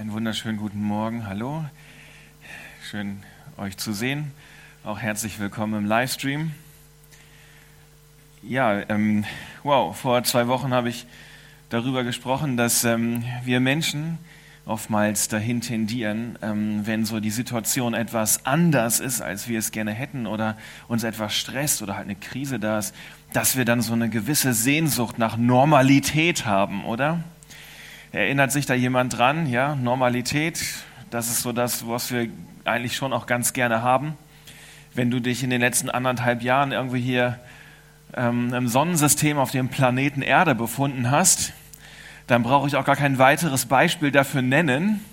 Einen wunderschönen guten Morgen. Hallo. Schön, euch zu sehen. Auch herzlich willkommen im Livestream. Ja, ähm, wow, vor zwei Wochen habe ich darüber gesprochen, dass ähm, wir Menschen oftmals dahin tendieren, ähm, wenn so die Situation etwas anders ist, als wir es gerne hätten oder uns etwas stresst oder halt eine Krise da ist, dass wir dann so eine gewisse Sehnsucht nach Normalität haben, oder? Erinnert sich da jemand dran? Ja, Normalität, das ist so das, was wir eigentlich schon auch ganz gerne haben. Wenn du dich in den letzten anderthalb Jahren irgendwie hier ähm, im Sonnensystem auf dem Planeten Erde befunden hast, dann brauche ich auch gar kein weiteres Beispiel dafür nennen.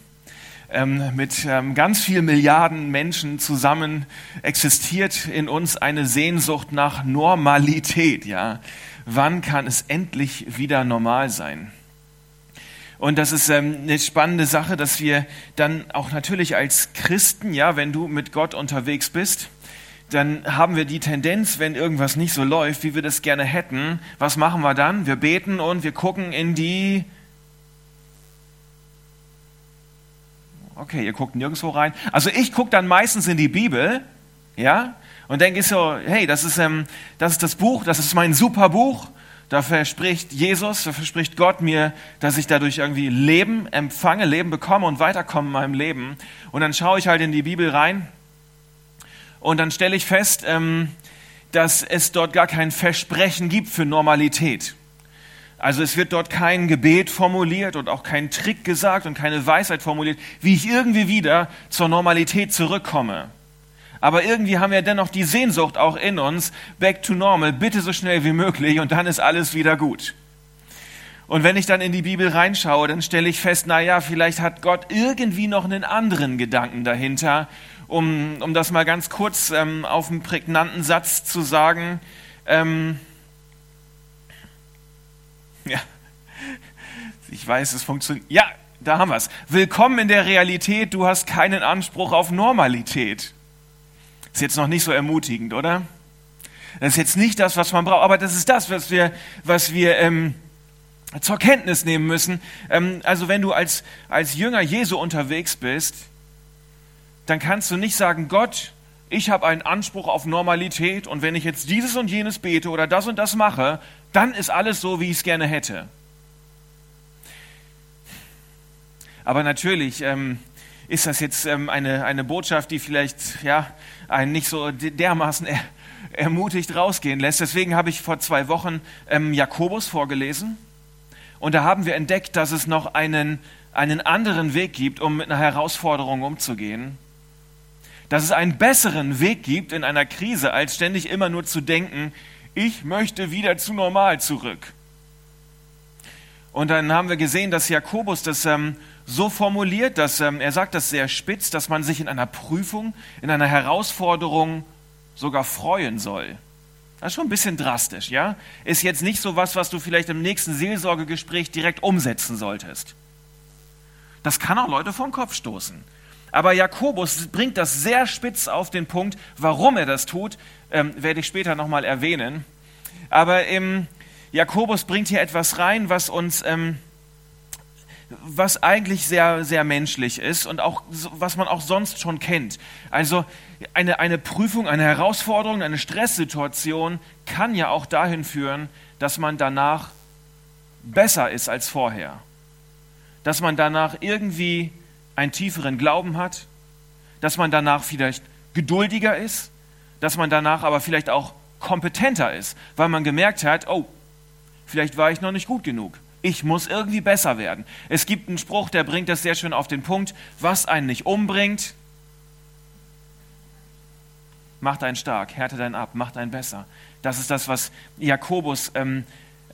Ähm, mit ähm, ganz vielen Milliarden Menschen zusammen existiert in uns eine Sehnsucht nach Normalität. Ja, wann kann es endlich wieder normal sein? Und das ist ähm, eine spannende Sache, dass wir dann auch natürlich als Christen, ja, wenn du mit Gott unterwegs bist, dann haben wir die Tendenz, wenn irgendwas nicht so läuft, wie wir das gerne hätten, was machen wir dann? Wir beten und wir gucken in die... Okay, ihr guckt nirgendwo rein. Also ich gucke dann meistens in die Bibel, ja, und denke so, hey, das ist, ähm, das ist das Buch, das ist mein super Buch. Da verspricht Jesus, da verspricht Gott mir, dass ich dadurch irgendwie Leben empfange, Leben bekomme und weiterkomme in meinem Leben. Und dann schaue ich halt in die Bibel rein und dann stelle ich fest, ähm, dass es dort gar kein Versprechen gibt für Normalität. Also es wird dort kein Gebet formuliert und auch kein Trick gesagt und keine Weisheit formuliert, wie ich irgendwie wieder zur Normalität zurückkomme. Aber irgendwie haben wir dennoch die Sehnsucht auch in uns, back to normal, bitte so schnell wie möglich und dann ist alles wieder gut. Und wenn ich dann in die Bibel reinschaue, dann stelle ich fest, na ja, vielleicht hat Gott irgendwie noch einen anderen Gedanken dahinter um, um das mal ganz kurz ähm, auf einen prägnanten Satz zu sagen. Ähm, ja, ich weiß, es funktioniert. Ja, da haben wir es. Willkommen in der Realität, du hast keinen Anspruch auf Normalität. Ist jetzt noch nicht so ermutigend, oder? Das ist jetzt nicht das, was man braucht, aber das ist das, was wir, was wir ähm, zur Kenntnis nehmen müssen. Ähm, also wenn du als, als Jünger Jesu unterwegs bist, dann kannst du nicht sagen, Gott, ich habe einen Anspruch auf Normalität und wenn ich jetzt dieses und jenes bete oder das und das mache, dann ist alles so, wie ich es gerne hätte. Aber natürlich ähm, ist das jetzt ähm, eine, eine Botschaft, die vielleicht ja, einen nicht so dermaßen er, ermutigt rausgehen lässt. Deswegen habe ich vor zwei Wochen ähm, Jakobus vorgelesen und da haben wir entdeckt, dass es noch einen, einen anderen Weg gibt, um mit einer Herausforderung umzugehen dass es einen besseren Weg gibt in einer Krise, als ständig immer nur zu denken, ich möchte wieder zu normal zurück. Und dann haben wir gesehen, dass Jakobus das ähm, so formuliert, dass ähm, er sagt das sehr spitz, dass man sich in einer Prüfung, in einer Herausforderung sogar freuen soll. Das ist schon ein bisschen drastisch, ja? Ist jetzt nicht so was, was du vielleicht im nächsten Seelsorgegespräch direkt umsetzen solltest. Das kann auch Leute vom Kopf stoßen. Aber Jakobus bringt das sehr spitz auf den Punkt, warum er das tut, ähm, werde ich später nochmal erwähnen. Aber ähm, Jakobus bringt hier etwas rein, was uns, ähm, was eigentlich sehr, sehr menschlich ist und auch, was man auch sonst schon kennt. Also eine, eine Prüfung, eine Herausforderung, eine Stresssituation kann ja auch dahin führen, dass man danach besser ist als vorher. Dass man danach irgendwie einen tieferen Glauben hat, dass man danach vielleicht geduldiger ist, dass man danach aber vielleicht auch kompetenter ist, weil man gemerkt hat, oh, vielleicht war ich noch nicht gut genug. Ich muss irgendwie besser werden. Es gibt einen Spruch, der bringt das sehr schön auf den Punkt, was einen nicht umbringt, macht einen stark, härtet einen ab, macht einen besser. Das ist das, was Jakobus ähm,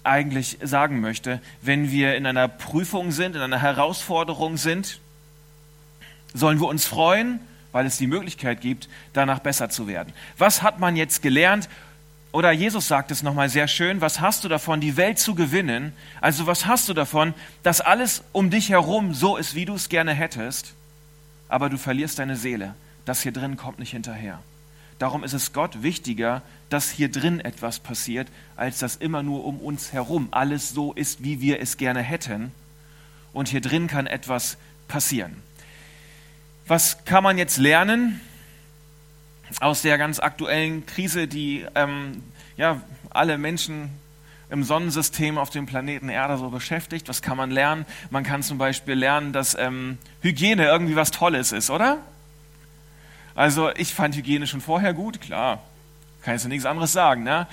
eigentlich sagen möchte. Wenn wir in einer Prüfung sind, in einer Herausforderung sind, sollen wir uns freuen, weil es die Möglichkeit gibt, danach besser zu werden. Was hat man jetzt gelernt? Oder Jesus sagt es nochmal sehr schön, was hast du davon, die Welt zu gewinnen? Also was hast du davon, dass alles um dich herum so ist, wie du es gerne hättest, aber du verlierst deine Seele. Das hier drin kommt nicht hinterher. Darum ist es Gott wichtiger, dass hier drin etwas passiert, als dass immer nur um uns herum alles so ist, wie wir es gerne hätten. Und hier drin kann etwas passieren. Was kann man jetzt lernen aus der ganz aktuellen Krise, die ähm, ja, alle Menschen im Sonnensystem auf dem Planeten Erde so beschäftigt? Was kann man lernen? Man kann zum Beispiel lernen, dass ähm, Hygiene irgendwie was Tolles ist, oder? Also ich fand Hygiene schon vorher gut, klar. Kann jetzt nichts anderes sagen. Ne?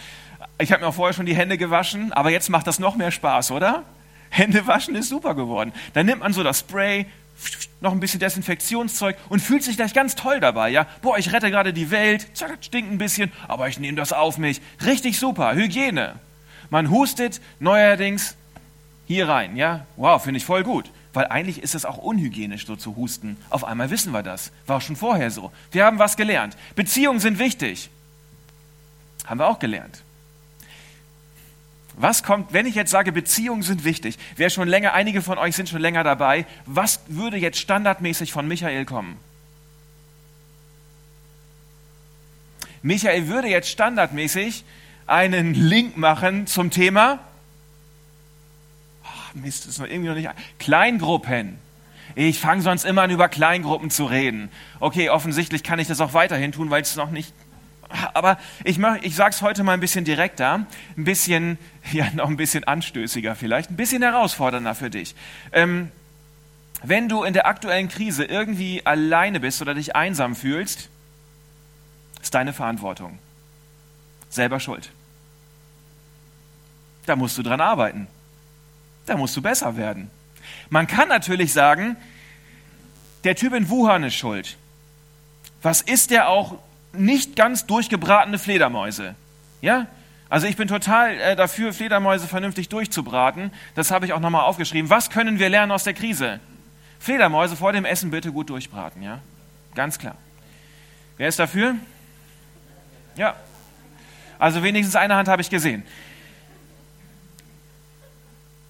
Ich habe mir auch vorher schon die Hände gewaschen, aber jetzt macht das noch mehr Spaß, oder? Hände waschen ist super geworden. Dann nimmt man so das Spray, noch ein bisschen Desinfektionszeug und fühlt sich gleich ganz toll dabei, ja? Boah, ich rette gerade die Welt, stinkt ein bisschen, aber ich nehme das auf mich. Richtig super, Hygiene. Man hustet neuerdings hier rein, ja? Wow, finde ich voll gut. Weil eigentlich ist es auch unhygienisch, so zu husten. Auf einmal wissen wir das. War schon vorher so. Wir haben was gelernt. Beziehungen sind wichtig. Haben wir auch gelernt. Was kommt, wenn ich jetzt sage, Beziehungen sind wichtig? Wer schon länger, einige von euch sind schon länger dabei. Was würde jetzt standardmäßig von Michael kommen? Michael würde jetzt standardmäßig einen Link machen zum Thema. Oh, Mist, ist noch irgendwie noch nicht. Kleingruppen. Ich fange sonst immer an, über Kleingruppen zu reden. Okay, offensichtlich kann ich das auch weiterhin tun, weil es noch nicht aber ich, ich sage es heute mal ein bisschen direkter, ein bisschen, ja, noch ein bisschen anstößiger vielleicht, ein bisschen herausfordernder für dich. Ähm, wenn du in der aktuellen Krise irgendwie alleine bist oder dich einsam fühlst, ist deine Verantwortung. Selber schuld. Da musst du dran arbeiten. Da musst du besser werden. Man kann natürlich sagen, der Typ in Wuhan ist schuld. Was ist der auch nicht ganz durchgebratene Fledermäuse. Ja? Also ich bin total äh, dafür, Fledermäuse vernünftig durchzubraten. Das habe ich auch nochmal aufgeschrieben. Was können wir lernen aus der Krise? Fledermäuse vor dem Essen bitte gut durchbraten, ja? Ganz klar. Wer ist dafür? Ja. Also wenigstens eine Hand habe ich gesehen.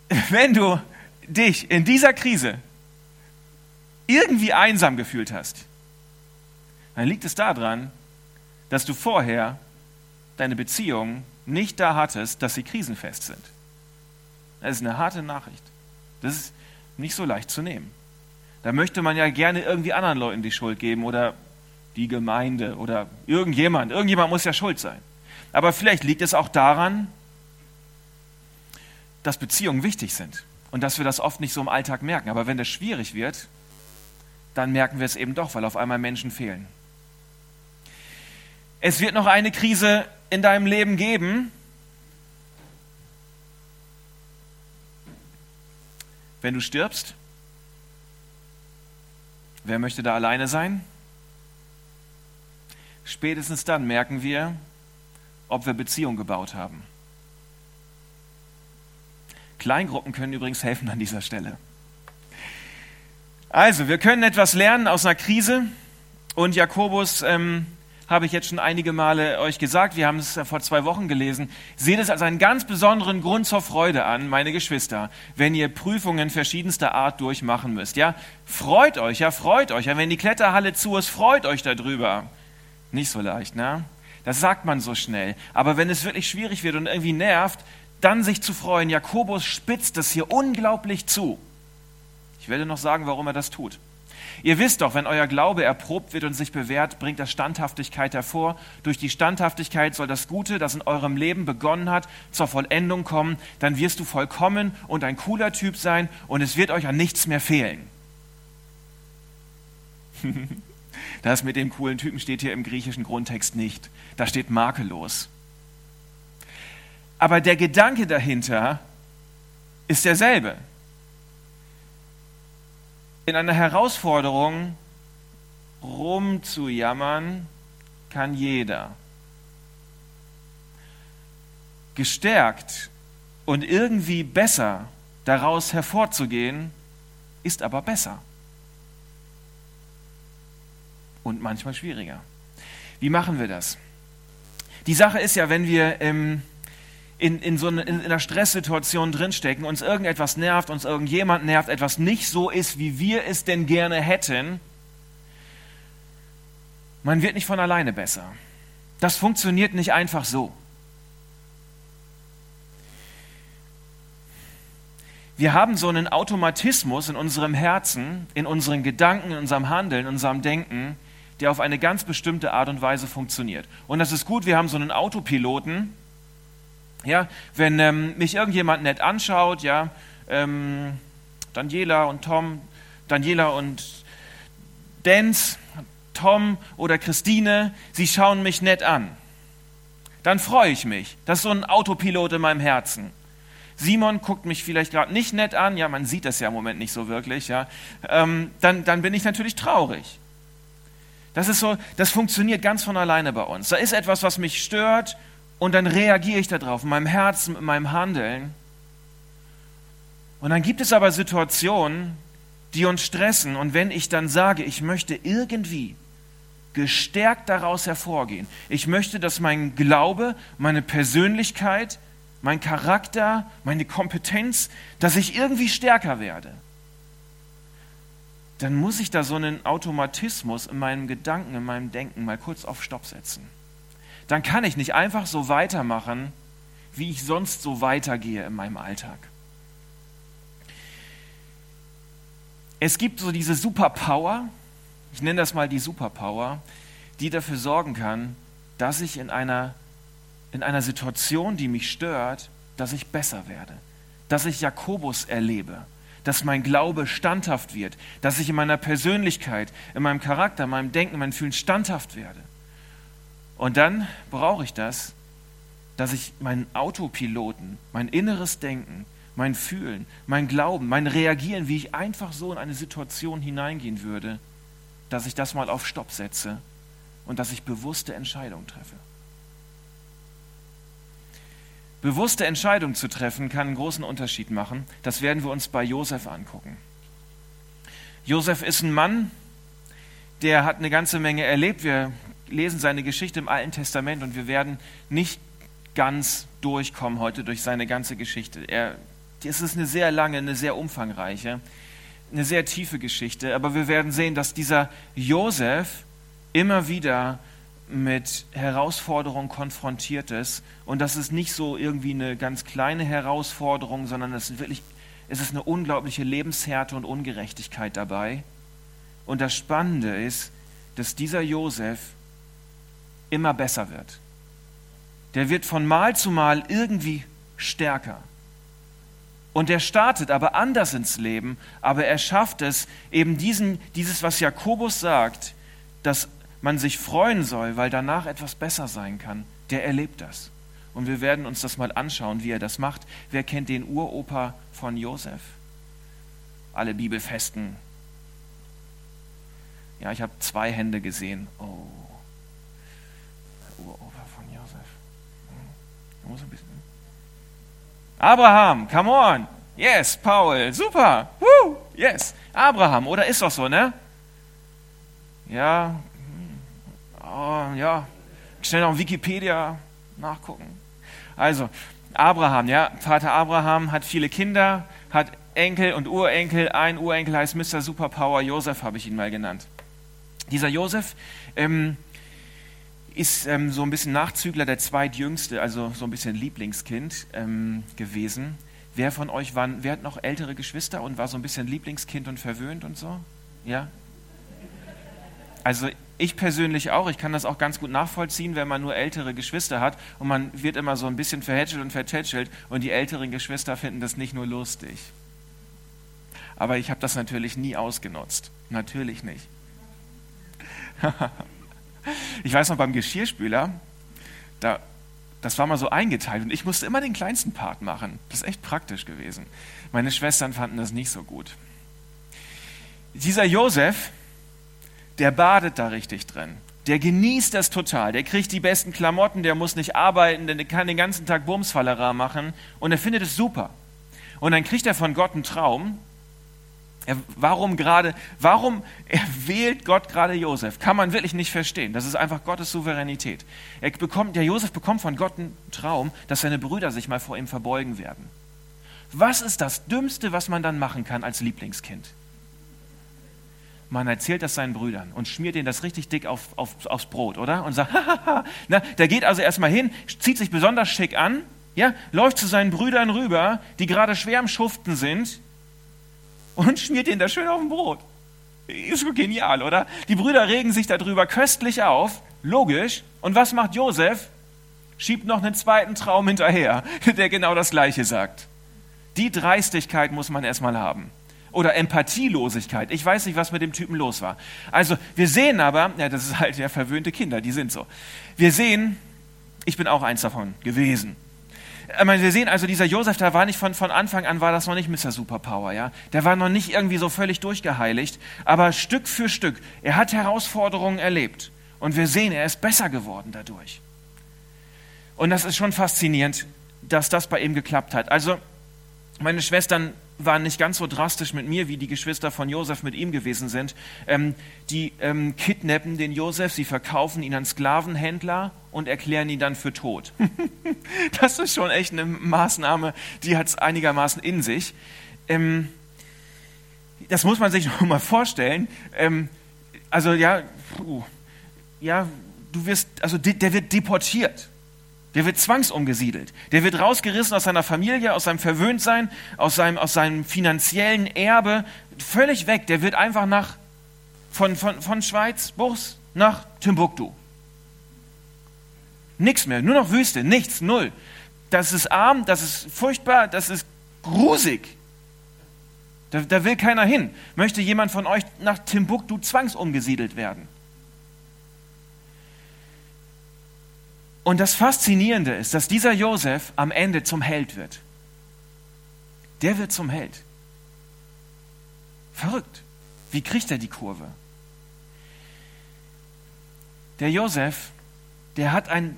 Wenn du dich in dieser Krise irgendwie einsam gefühlt hast, dann liegt es daran, dass du vorher deine Beziehung nicht da hattest, dass sie krisenfest sind. Das ist eine harte Nachricht. Das ist nicht so leicht zu nehmen. Da möchte man ja gerne irgendwie anderen Leuten die Schuld geben oder die Gemeinde oder irgendjemand. Irgendjemand muss ja schuld sein. Aber vielleicht liegt es auch daran, dass Beziehungen wichtig sind und dass wir das oft nicht so im Alltag merken. Aber wenn das schwierig wird, dann merken wir es eben doch, weil auf einmal Menschen fehlen. Es wird noch eine Krise in deinem Leben geben. Wenn du stirbst, wer möchte da alleine sein? Spätestens dann merken wir, ob wir Beziehung gebaut haben. Kleingruppen können übrigens helfen an dieser Stelle. Also, wir können etwas lernen aus einer Krise und Jakobus ähm, habe ich jetzt schon einige Male euch gesagt, wir haben es vor zwei Wochen gelesen. Seht es als einen ganz besonderen Grund zur Freude an, meine Geschwister, wenn ihr Prüfungen verschiedenster Art durchmachen müsst. Ja, freut euch, ja, freut euch. Ja, wenn die Kletterhalle zu ist, freut euch darüber. Nicht so leicht, ne? Das sagt man so schnell. Aber wenn es wirklich schwierig wird und irgendwie nervt, dann sich zu freuen. Jakobus spitzt es hier unglaublich zu. Ich werde noch sagen, warum er das tut. Ihr wisst doch, wenn euer Glaube erprobt wird und sich bewährt, bringt das Standhaftigkeit hervor. Durch die Standhaftigkeit soll das Gute, das in eurem Leben begonnen hat, zur Vollendung kommen. Dann wirst du vollkommen und ein cooler Typ sein und es wird euch an nichts mehr fehlen. das mit dem coolen Typen steht hier im griechischen Grundtext nicht. Da steht makellos. Aber der Gedanke dahinter ist derselbe in einer Herausforderung rumzujammern kann jeder. Gestärkt und irgendwie besser daraus hervorzugehen, ist aber besser. Und manchmal schwieriger. Wie machen wir das? Die Sache ist ja, wenn wir ähm, in, in so eine, in einer Stresssituation drinstecken, uns irgendetwas nervt, uns irgendjemand nervt, etwas nicht so ist, wie wir es denn gerne hätten, man wird nicht von alleine besser. Das funktioniert nicht einfach so. wir haben so einen Automatismus in unserem Herzen, in unseren Gedanken, in unserem Handeln, in unserem Denken, der auf eine ganz bestimmte Art und Weise funktioniert. Und das ist gut, wir haben so einen Autopiloten. Ja, wenn ähm, mich irgendjemand nett anschaut, ja, ähm, Daniela und Tom, Daniela und Dance, Tom oder Christine, sie schauen mich nett an. Dann freue ich mich. Das ist so ein Autopilot in meinem Herzen. Simon guckt mich vielleicht gerade nicht nett an, ja, man sieht das ja im Moment nicht so wirklich, ja, ähm, dann, dann bin ich natürlich traurig. Das ist so, das funktioniert ganz von alleine bei uns. Da ist etwas, was mich stört und dann reagiere ich darauf, in meinem Herzen, in meinem Handeln. Und dann gibt es aber Situationen, die uns stressen. Und wenn ich dann sage, ich möchte irgendwie gestärkt daraus hervorgehen, ich möchte, dass mein Glaube, meine Persönlichkeit, mein Charakter, meine Kompetenz, dass ich irgendwie stärker werde, dann muss ich da so einen Automatismus in meinem Gedanken, in meinem Denken mal kurz auf Stopp setzen. Dann kann ich nicht einfach so weitermachen, wie ich sonst so weitergehe in meinem Alltag. Es gibt so diese Superpower, ich nenne das mal die Superpower, die dafür sorgen kann, dass ich in einer, in einer Situation, die mich stört, dass ich besser werde, dass ich Jakobus erlebe, dass mein Glaube standhaft wird, dass ich in meiner Persönlichkeit, in meinem Charakter, in meinem Denken, in meinem Fühlen standhaft werde. Und dann brauche ich das, dass ich meinen Autopiloten, mein inneres Denken, mein Fühlen, mein Glauben, mein Reagieren, wie ich einfach so in eine Situation hineingehen würde, dass ich das mal auf Stopp setze und dass ich bewusste Entscheidungen treffe. Bewusste Entscheidungen zu treffen kann einen großen Unterschied machen. Das werden wir uns bei Josef angucken. Josef ist ein Mann, der hat eine ganze Menge erlebt. Wir lesen seine Geschichte im Alten Testament und wir werden nicht ganz durchkommen heute durch seine ganze Geschichte. Er es ist eine sehr lange, eine sehr umfangreiche, eine sehr tiefe Geschichte, aber wir werden sehen, dass dieser Josef immer wieder mit Herausforderungen konfrontiert ist und das ist nicht so irgendwie eine ganz kleine Herausforderung, sondern es ist wirklich es ist eine unglaubliche Lebenshärte und Ungerechtigkeit dabei. Und das Spannende ist, dass dieser Josef immer besser wird. Der wird von Mal zu Mal irgendwie stärker. Und er startet aber anders ins Leben, aber er schafft es, eben diesen, dieses, was Jakobus sagt, dass man sich freuen soll, weil danach etwas besser sein kann, der erlebt das. Und wir werden uns das mal anschauen, wie er das macht. Wer kennt den Uropa von Josef? Alle Bibelfesten. Ja, ich habe zwei Hände gesehen. Oh. Uropa von Josef. Hm. Muss ein bisschen Abraham, come on. Yes, Paul, super. Woo, yes. Abraham, oder ist doch so, ne? Ja, oh, ja. Schnell noch Wikipedia nachgucken. Also, Abraham, ja, Vater Abraham hat viele Kinder, hat Enkel und Urenkel. Ein Urenkel heißt Mr. Superpower, Josef habe ich ihn mal genannt. Dieser Josef ähm, ist ähm, so ein bisschen Nachzügler, der zweitjüngste, also so ein bisschen Lieblingskind ähm, gewesen. Wer von euch war, wer hat noch ältere Geschwister und war so ein bisschen Lieblingskind und verwöhnt und so? Ja? Also ich persönlich auch, ich kann das auch ganz gut nachvollziehen, wenn man nur ältere Geschwister hat und man wird immer so ein bisschen verhätschelt und vertätschelt und die älteren Geschwister finden das nicht nur lustig. Aber ich habe das natürlich nie ausgenutzt. Natürlich nicht. Ich weiß noch beim Geschirrspüler, da, das war mal so eingeteilt und ich musste immer den kleinsten Part machen. Das ist echt praktisch gewesen. Meine Schwestern fanden das nicht so gut. Dieser Josef, der badet da richtig drin. Der genießt das total. Der kriegt die besten Klamotten, der muss nicht arbeiten, der kann den ganzen Tag Bumsfallera machen und er findet es super. Und dann kriegt er von Gott einen Traum er, warum gerade, warum erwählt Gott gerade Josef? Kann man wirklich nicht verstehen. Das ist einfach Gottes Souveränität. Er bekommt, der Josef bekommt von Gott einen Traum, dass seine Brüder sich mal vor ihm verbeugen werden. Was ist das Dümmste, was man dann machen kann als Lieblingskind? Man erzählt das seinen Brüdern und schmiert ihnen das richtig dick auf, auf, aufs Brot, oder? Und sagt. Na, der geht also erstmal hin, zieht sich besonders schick an, Ja, läuft zu seinen Brüdern rüber, die gerade schwer am Schuften sind, und schmiert ihnen das schön auf dem Brot. Ist genial, oder? Die Brüder regen sich darüber köstlich auf, logisch. Und was macht Josef? Schiebt noch einen zweiten Traum hinterher, der genau das Gleiche sagt. Die Dreistigkeit muss man erstmal haben. Oder Empathielosigkeit. Ich weiß nicht, was mit dem Typen los war. Also, wir sehen aber, ja, das ist halt ja verwöhnte Kinder, die sind so. Wir sehen, ich bin auch eins davon gewesen. Meine, wir sehen also, dieser Josef, da war nicht von, von Anfang an, war das noch nicht Mr. Superpower, ja. Der war noch nicht irgendwie so völlig durchgeheiligt, aber Stück für Stück, er hat Herausforderungen erlebt. Und wir sehen, er ist besser geworden dadurch. Und das ist schon faszinierend, dass das bei ihm geklappt hat. Also, meine Schwestern waren nicht ganz so drastisch mit mir, wie die Geschwister von Josef mit ihm gewesen sind. Ähm, die ähm, kidnappen den Josef, sie verkaufen ihn an Sklavenhändler und erklären ihn dann für tot. das ist schon echt eine Maßnahme, die hat es einigermaßen in sich. Ähm, das muss man sich noch mal vorstellen. Ähm, also ja, puh, ja, du wirst, also der wird deportiert. Der wird zwangsumgesiedelt. Der wird rausgerissen aus seiner Familie, aus seinem Verwöhntsein, aus seinem, aus seinem finanziellen Erbe, völlig weg. Der wird einfach nach, von, von, von Schweiz, Burs, nach Timbuktu. Nichts mehr, nur noch Wüste, nichts, null. Das ist arm, das ist furchtbar, das ist grusig. Da, da will keiner hin. Möchte jemand von euch nach Timbuktu zwangsumgesiedelt werden? Und das Faszinierende ist, dass dieser Josef am Ende zum Held wird. Der wird zum Held. Verrückt. Wie kriegt er die Kurve? Der Josef, der hat ein,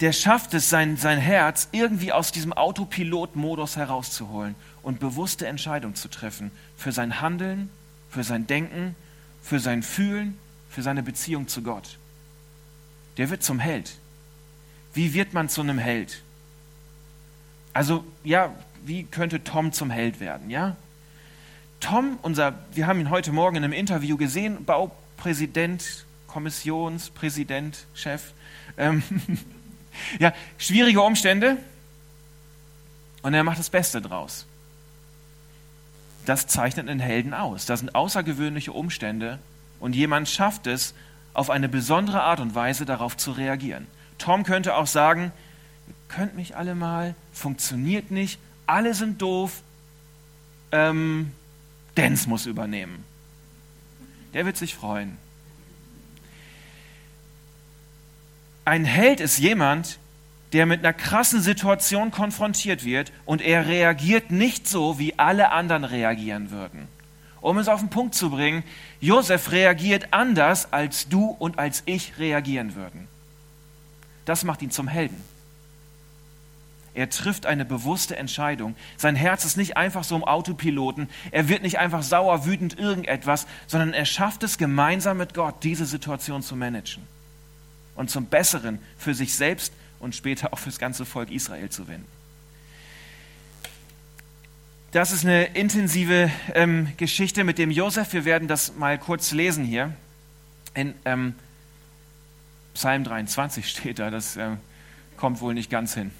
der schafft es, sein, sein Herz irgendwie aus diesem Autopilot-Modus herauszuholen und bewusste Entscheidungen zu treffen für sein Handeln, für sein Denken, für sein Fühlen, für seine Beziehung zu Gott. Der wird zum Held. Wie wird man zu einem Held? Also, ja, wie könnte Tom zum Held werden, ja? Tom, unser, wir haben ihn heute Morgen in einem Interview gesehen, Baupräsident, Kommissionspräsident, Chef. Ähm, ja, schwierige Umstände und er macht das Beste draus. Das zeichnet einen Helden aus. Das sind außergewöhnliche Umstände und jemand schafft es, auf eine besondere Art und Weise darauf zu reagieren. Tom könnte auch sagen, ihr könnt mich alle mal, funktioniert nicht, alle sind doof, ähm, Dance muss übernehmen. Der wird sich freuen. Ein Held ist jemand, der mit einer krassen Situation konfrontiert wird und er reagiert nicht so, wie alle anderen reagieren würden. Um es auf den Punkt zu bringen, Josef reagiert anders, als du und als ich reagieren würden. Das macht ihn zum Helden. Er trifft eine bewusste Entscheidung. Sein Herz ist nicht einfach so im Autopiloten. Er wird nicht einfach sauer, wütend irgendetwas, sondern er schafft es gemeinsam mit Gott, diese Situation zu managen und zum Besseren für sich selbst und später auch für das ganze Volk Israel zu wenden. Das ist eine intensive ähm, Geschichte mit dem Josef. Wir werden das mal kurz lesen hier in ähm, Psalm 23 steht da, das äh, kommt wohl nicht ganz hin.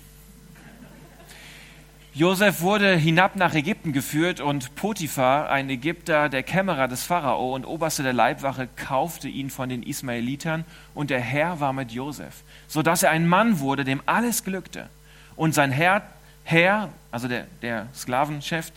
Josef wurde hinab nach Ägypten geführt und Potiphar, ein Ägypter, der Kämmerer des Pharao und Oberste der Leibwache, kaufte ihn von den Ismaelitern und der Herr war mit Josef, sodass er ein Mann wurde, dem alles glückte. Und sein Herr, Herr also der, der Sklavenchef,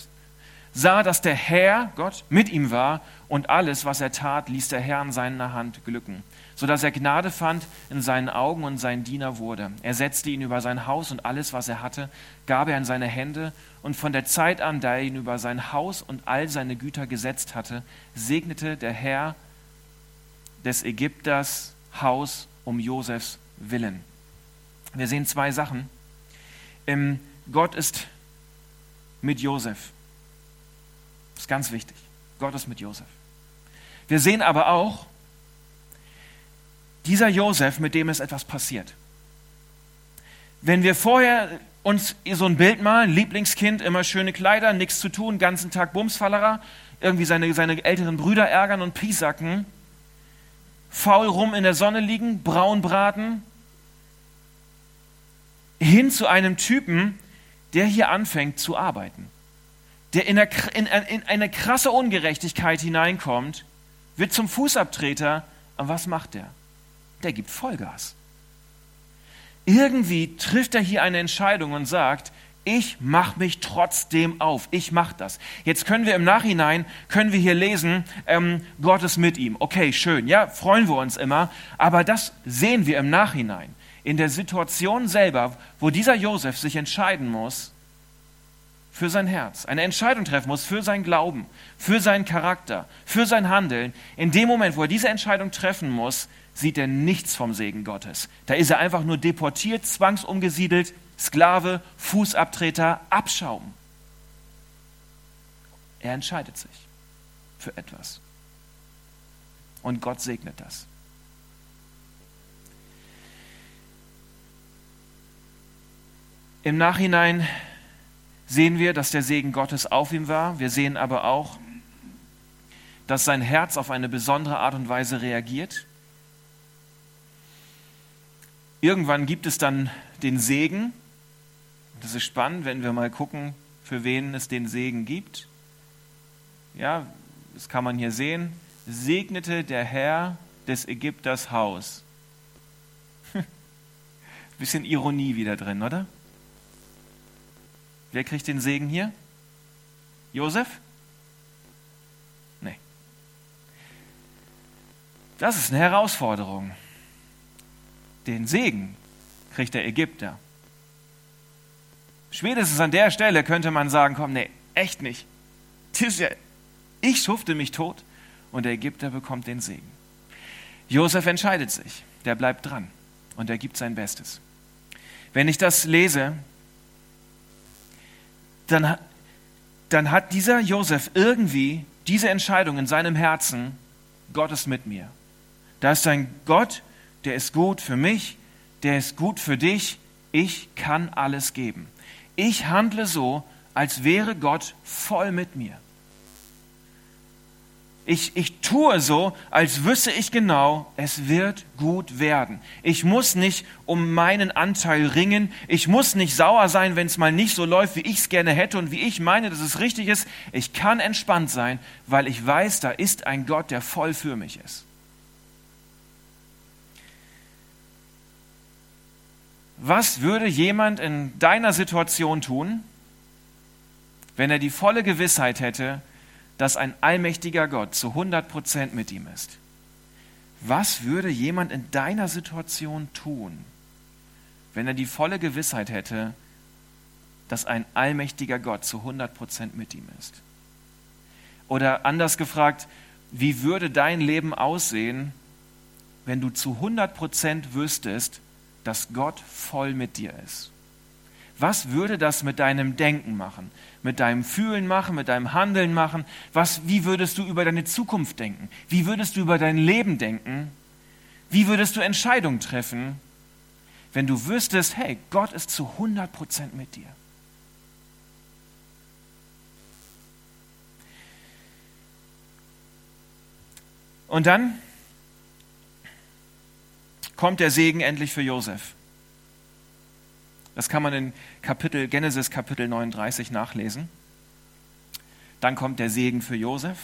sah, dass der Herr, Gott, mit ihm war und alles, was er tat, ließ der Herr in seiner Hand glücken sodass er Gnade fand in seinen Augen und sein Diener wurde. Er setzte ihn über sein Haus und alles, was er hatte, gab er in seine Hände. Und von der Zeit an, da er ihn über sein Haus und all seine Güter gesetzt hatte, segnete der Herr des Ägypters Haus um Josefs Willen. Wir sehen zwei Sachen. Gott ist mit Josef. Das ist ganz wichtig. Gott ist mit Josef. Wir sehen aber auch, dieser Josef, mit dem ist etwas passiert. Wenn wir vorher uns so ein Bild malen, Lieblingskind, immer schöne Kleider, nichts zu tun, ganzen Tag Bumsfallerer, irgendwie seine, seine älteren Brüder ärgern und piesacken, faul rum in der Sonne liegen, braun braten, hin zu einem Typen, der hier anfängt zu arbeiten, der in eine, in eine krasse Ungerechtigkeit hineinkommt, wird zum Fußabtreter. Und was macht der? Der gibt Vollgas. Irgendwie trifft er hier eine Entscheidung und sagt, ich mache mich trotzdem auf. Ich mache das. Jetzt können wir im Nachhinein, können wir hier lesen, ähm, Gott ist mit ihm. Okay, schön. Ja, freuen wir uns immer. Aber das sehen wir im Nachhinein. In der Situation selber, wo dieser Josef sich entscheiden muss für sein Herz, eine Entscheidung treffen muss für sein Glauben, für seinen Charakter, für sein Handeln. In dem Moment, wo er diese Entscheidung treffen muss, sieht er nichts vom Segen Gottes. Da ist er einfach nur deportiert, zwangsumgesiedelt, Sklave, Fußabtreter, Abschaum. Er entscheidet sich für etwas. Und Gott segnet das. Im Nachhinein sehen wir, dass der Segen Gottes auf ihm war. Wir sehen aber auch, dass sein Herz auf eine besondere Art und Weise reagiert. Irgendwann gibt es dann den Segen, das ist spannend, wenn wir mal gucken, für wen es den Segen gibt. Ja, das kann man hier sehen. Segnete der Herr des Ägypters Haus. Bisschen Ironie wieder drin, oder? Wer kriegt den Segen hier? Josef? Nee. Das ist eine Herausforderung. Den Segen kriegt der Ägypter. Spätestens an der Stelle könnte man sagen, komm, nee, echt nicht. Ich schufte mich tot und der Ägypter bekommt den Segen. Josef entscheidet sich, der bleibt dran und er gibt sein Bestes. Wenn ich das lese, dann, dann hat dieser Josef irgendwie diese Entscheidung in seinem Herzen, Gott ist mit mir. Da ist ein Gott, der ist gut für mich, der ist gut für dich, ich kann alles geben ich handle so, als wäre Gott voll mit mir. Ich, ich tue so, als wüsste ich genau, es wird gut werden. Ich muss nicht um meinen Anteil ringen. Ich muss nicht sauer sein, wenn es mal nicht so läuft, wie ich es gerne hätte und wie ich meine, dass es richtig ist. Ich kann entspannt sein, weil ich weiß, da ist ein Gott, der voll für mich ist. Was würde jemand in deiner Situation tun, wenn er die volle Gewissheit hätte, dass ein allmächtiger Gott zu 100 Prozent mit ihm ist? Was würde jemand in deiner Situation tun, wenn er die volle Gewissheit hätte, dass ein allmächtiger Gott zu 100 Prozent mit ihm ist? Oder anders gefragt, wie würde dein Leben aussehen, wenn du zu 100 Prozent wüsstest, dass Gott voll mit dir ist? Was würde das mit deinem Denken machen, mit deinem Fühlen machen, mit deinem Handeln machen? Was, wie würdest du über deine Zukunft denken? Wie würdest du über dein Leben denken? Wie würdest du Entscheidungen treffen, wenn du wüsstest, hey, Gott ist zu 100 Prozent mit dir? Und dann kommt der Segen endlich für Josef. Das kann man in Kapitel, Genesis Kapitel 39 nachlesen. Dann kommt der Segen für Josef.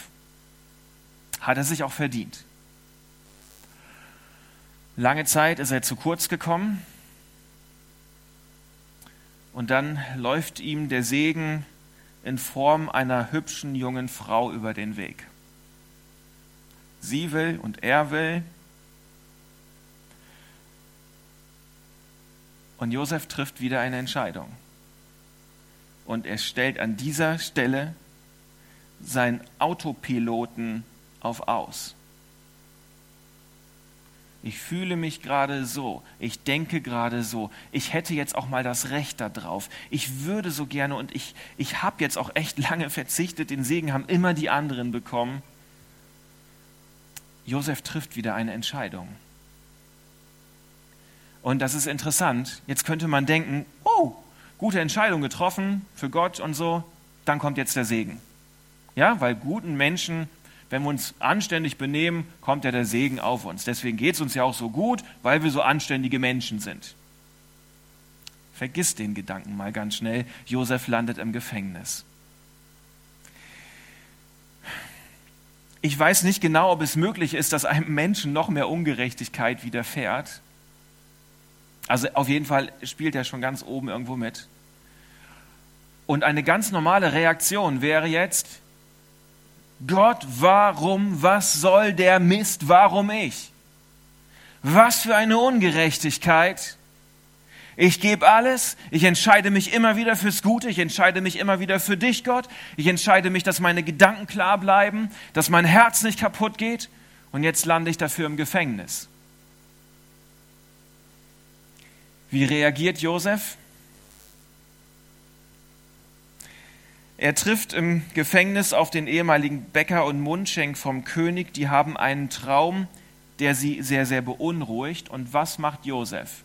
Hat er sich auch verdient. Lange Zeit ist er zu kurz gekommen. Und dann läuft ihm der Segen in Form einer hübschen jungen Frau über den Weg. Sie will und er will, Und Josef trifft wieder eine Entscheidung. Und er stellt an dieser Stelle seinen Autopiloten auf aus. Ich fühle mich gerade so, ich denke gerade so, ich hätte jetzt auch mal das Recht darauf, ich würde so gerne und ich, ich habe jetzt auch echt lange verzichtet, den Segen haben immer die anderen bekommen. Josef trifft wieder eine Entscheidung. Und das ist interessant. Jetzt könnte man denken, oh, gute Entscheidung getroffen für Gott und so, dann kommt jetzt der Segen. Ja, weil guten Menschen, wenn wir uns anständig benehmen, kommt ja der Segen auf uns. Deswegen geht es uns ja auch so gut, weil wir so anständige Menschen sind. Vergiss den Gedanken mal ganz schnell. Josef landet im Gefängnis. Ich weiß nicht genau, ob es möglich ist, dass einem Menschen noch mehr Ungerechtigkeit widerfährt. Also auf jeden Fall spielt er schon ganz oben irgendwo mit. Und eine ganz normale Reaktion wäre jetzt, Gott, warum, was soll der Mist, warum ich? Was für eine Ungerechtigkeit. Ich gebe alles, ich entscheide mich immer wieder fürs Gute, ich entscheide mich immer wieder für dich, Gott. Ich entscheide mich, dass meine Gedanken klar bleiben, dass mein Herz nicht kaputt geht. Und jetzt lande ich dafür im Gefängnis. Wie reagiert Josef? Er trifft im Gefängnis auf den ehemaligen Bäcker und Mundschenk vom König. Die haben einen Traum, der sie sehr, sehr beunruhigt. Und was macht Josef?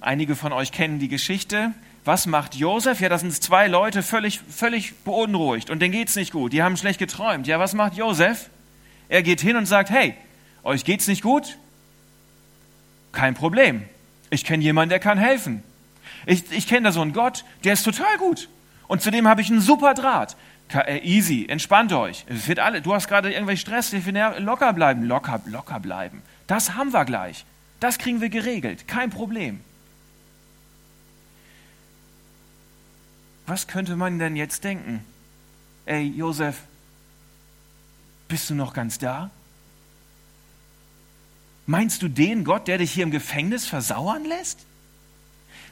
Einige von euch kennen die Geschichte. Was macht Josef? Ja, das sind zwei Leute völlig, völlig beunruhigt und denen geht's nicht gut. Die haben schlecht geträumt. Ja, was macht Josef? Er geht hin und sagt, hey, euch geht's nicht gut? Kein Problem. Ich kenne jemanden, der kann helfen. Ich, ich kenne da so einen Gott, der ist total gut. Und zudem habe ich einen super Draht. Äh, easy, entspannt euch. Es wird alle, du hast gerade irgendwelche Stress, locker bleiben, locker, locker bleiben. Das haben wir gleich. Das kriegen wir geregelt. Kein Problem. Was könnte man denn jetzt denken? Ey, Josef, bist du noch ganz da? Meinst du den Gott, der dich hier im Gefängnis versauern lässt?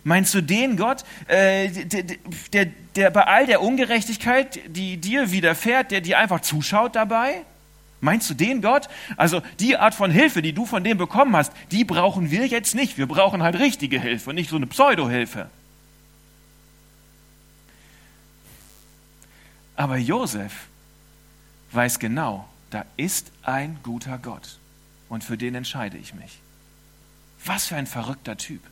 Meinst du den Gott, äh, der, der, der bei all der Ungerechtigkeit, die dir widerfährt, der dir einfach zuschaut dabei? Meinst du den Gott? Also die Art von Hilfe, die du von dem bekommen hast, die brauchen wir jetzt nicht. Wir brauchen halt richtige Hilfe und nicht so eine Pseudo-Hilfe. Aber Josef weiß genau, da ist ein guter Gott und für den entscheide ich mich. Was für ein verrückter Typ.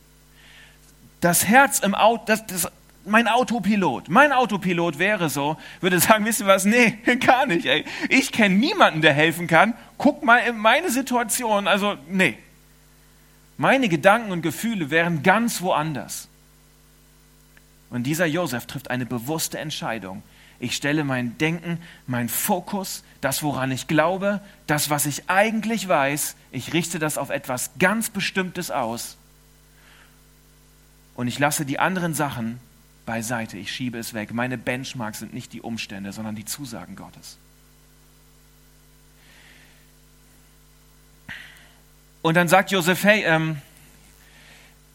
Das Herz im Auto, das, das, mein Autopilot, mein Autopilot wäre so, würde sagen, wisst ihr was, nee, gar nicht, ey. Ich kenne niemanden, der helfen kann. Guck mal in meine Situation, also nee. Meine Gedanken und Gefühle wären ganz woanders. Und dieser Josef trifft eine bewusste Entscheidung. Ich stelle mein Denken, mein Fokus, das, woran ich glaube, das, was ich eigentlich weiß, ich richte das auf etwas ganz Bestimmtes aus. Und ich lasse die anderen Sachen beiseite. Ich schiebe es weg. Meine Benchmarks sind nicht die Umstände, sondern die Zusagen Gottes. Und dann sagt Josef, hey, ähm,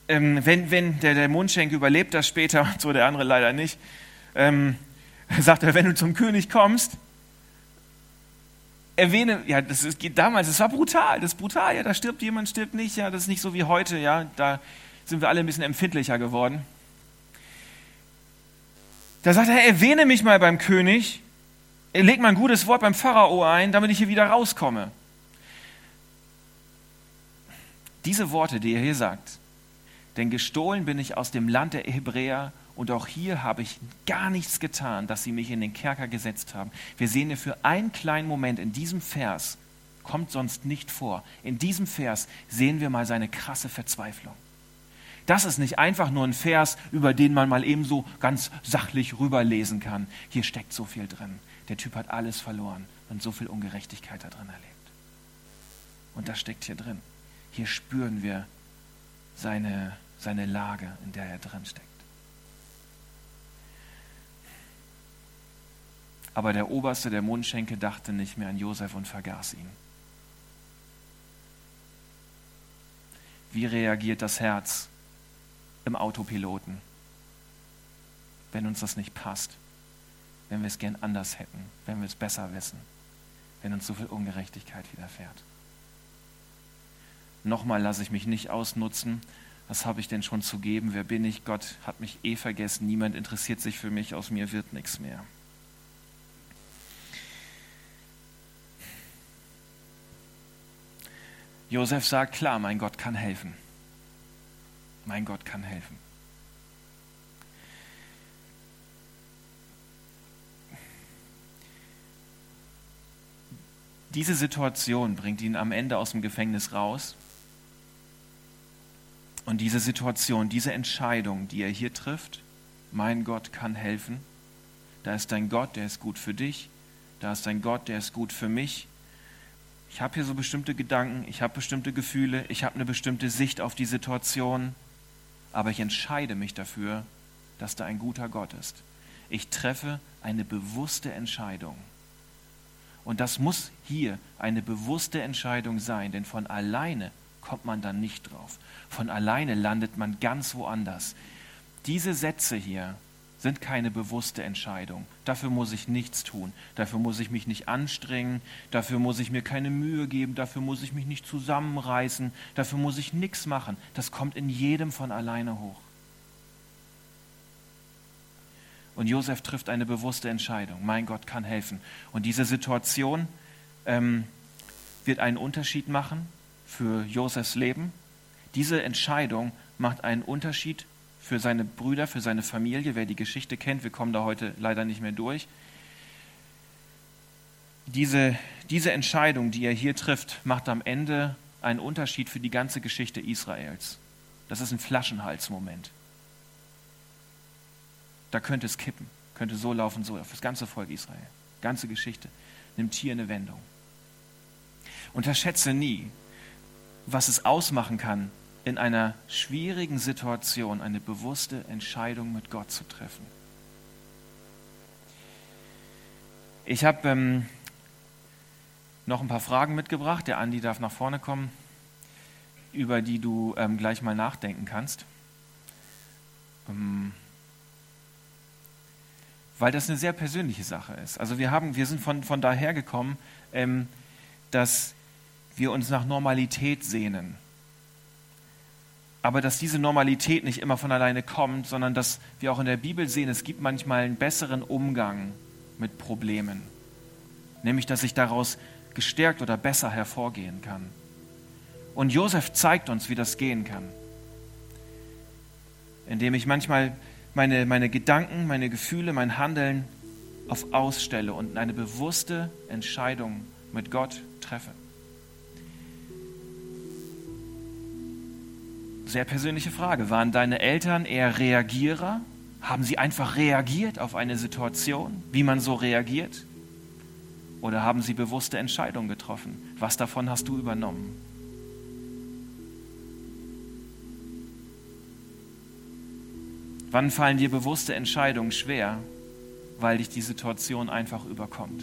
ähm, wenn, wenn der, der Mundschenk überlebt das später, so der andere leider nicht, ähm, sagt er, wenn du zum König kommst, erwähne, ja, das ist, damals, das war brutal, das ist brutal, ja, da stirbt jemand, stirbt nicht, ja, das ist nicht so wie heute, ja, da sind wir alle ein bisschen empfindlicher geworden. Da sagt er, erwähne mich mal beim König, leg mal ein gutes Wort beim Pharao ein, damit ich hier wieder rauskomme. Diese Worte, die er hier sagt, denn gestohlen bin ich aus dem Land der Hebräer und auch hier habe ich gar nichts getan, dass sie mich in den Kerker gesetzt haben. Wir sehen hier für einen kleinen Moment in diesem Vers, kommt sonst nicht vor, in diesem Vers sehen wir mal seine krasse Verzweiflung. Das ist nicht einfach nur ein Vers, über den man mal ebenso ganz sachlich rüberlesen kann. Hier steckt so viel drin. Der Typ hat alles verloren und so viel Ungerechtigkeit da drin erlebt. Und das steckt hier drin. Hier spüren wir seine, seine Lage, in der er drin steckt. Aber der Oberste der Mundschenke dachte nicht mehr an Josef und vergaß ihn. Wie reagiert das Herz im Autopiloten, wenn uns das nicht passt, wenn wir es gern anders hätten, wenn wir es besser wissen, wenn uns so viel Ungerechtigkeit widerfährt? Nochmal lasse ich mich nicht ausnutzen. Was habe ich denn schon zu geben? Wer bin ich? Gott hat mich eh vergessen. Niemand interessiert sich für mich. Aus mir wird nichts mehr. Josef sagt, klar, mein Gott kann helfen. Mein Gott kann helfen. Diese Situation bringt ihn am Ende aus dem Gefängnis raus. Und diese Situation, diese Entscheidung, die er hier trifft, mein Gott kann helfen. Da ist ein Gott, der ist gut für dich. Da ist ein Gott, der ist gut für mich. Ich habe hier so bestimmte Gedanken, ich habe bestimmte Gefühle, ich habe eine bestimmte Sicht auf die Situation, aber ich entscheide mich dafür, dass da ein guter Gott ist. Ich treffe eine bewusste Entscheidung. Und das muss hier eine bewusste Entscheidung sein, denn von alleine kommt man dann nicht drauf. Von alleine landet man ganz woanders. Diese Sätze hier sind keine bewusste Entscheidung. Dafür muss ich nichts tun. Dafür muss ich mich nicht anstrengen. Dafür muss ich mir keine Mühe geben. Dafür muss ich mich nicht zusammenreißen. Dafür muss ich nichts machen. Das kommt in jedem von alleine hoch. Und Josef trifft eine bewusste Entscheidung. Mein Gott kann helfen. Und diese Situation ähm, wird einen Unterschied machen für Josefs Leben. Diese Entscheidung macht einen Unterschied für seine Brüder, für seine Familie. Wer die Geschichte kennt, wir kommen da heute leider nicht mehr durch. Diese, diese Entscheidung, die er hier trifft, macht am Ende einen Unterschied für die ganze Geschichte Israels. Das ist ein Flaschenhalsmoment da könnte es kippen, könnte so laufen, so auf das ganze Volk Israel. Ganze Geschichte nimmt hier eine Wendung. Unterschätze nie, was es ausmachen kann, in einer schwierigen Situation eine bewusste Entscheidung mit Gott zu treffen. Ich habe ähm, noch ein paar Fragen mitgebracht. Der Andi darf nach vorne kommen, über die du ähm, gleich mal nachdenken kannst. Ähm, weil das eine sehr persönliche Sache ist. Also wir, haben, wir sind von, von daher gekommen, ähm, dass wir uns nach Normalität sehnen. Aber dass diese Normalität nicht immer von alleine kommt, sondern dass wir auch in der Bibel sehen, es gibt manchmal einen besseren Umgang mit Problemen. Nämlich, dass ich daraus gestärkt oder besser hervorgehen kann. Und Josef zeigt uns, wie das gehen kann. Indem ich manchmal meine, meine Gedanken, meine Gefühle, mein Handeln auf ausstelle und eine bewusste Entscheidung mit Gott treffe. Sehr persönliche Frage. Waren deine Eltern eher Reagierer? Haben sie einfach reagiert auf eine Situation, wie man so reagiert? Oder haben sie bewusste Entscheidungen getroffen? Was davon hast du übernommen? Wann fallen dir bewusste Entscheidungen schwer, weil dich die Situation einfach überkommt?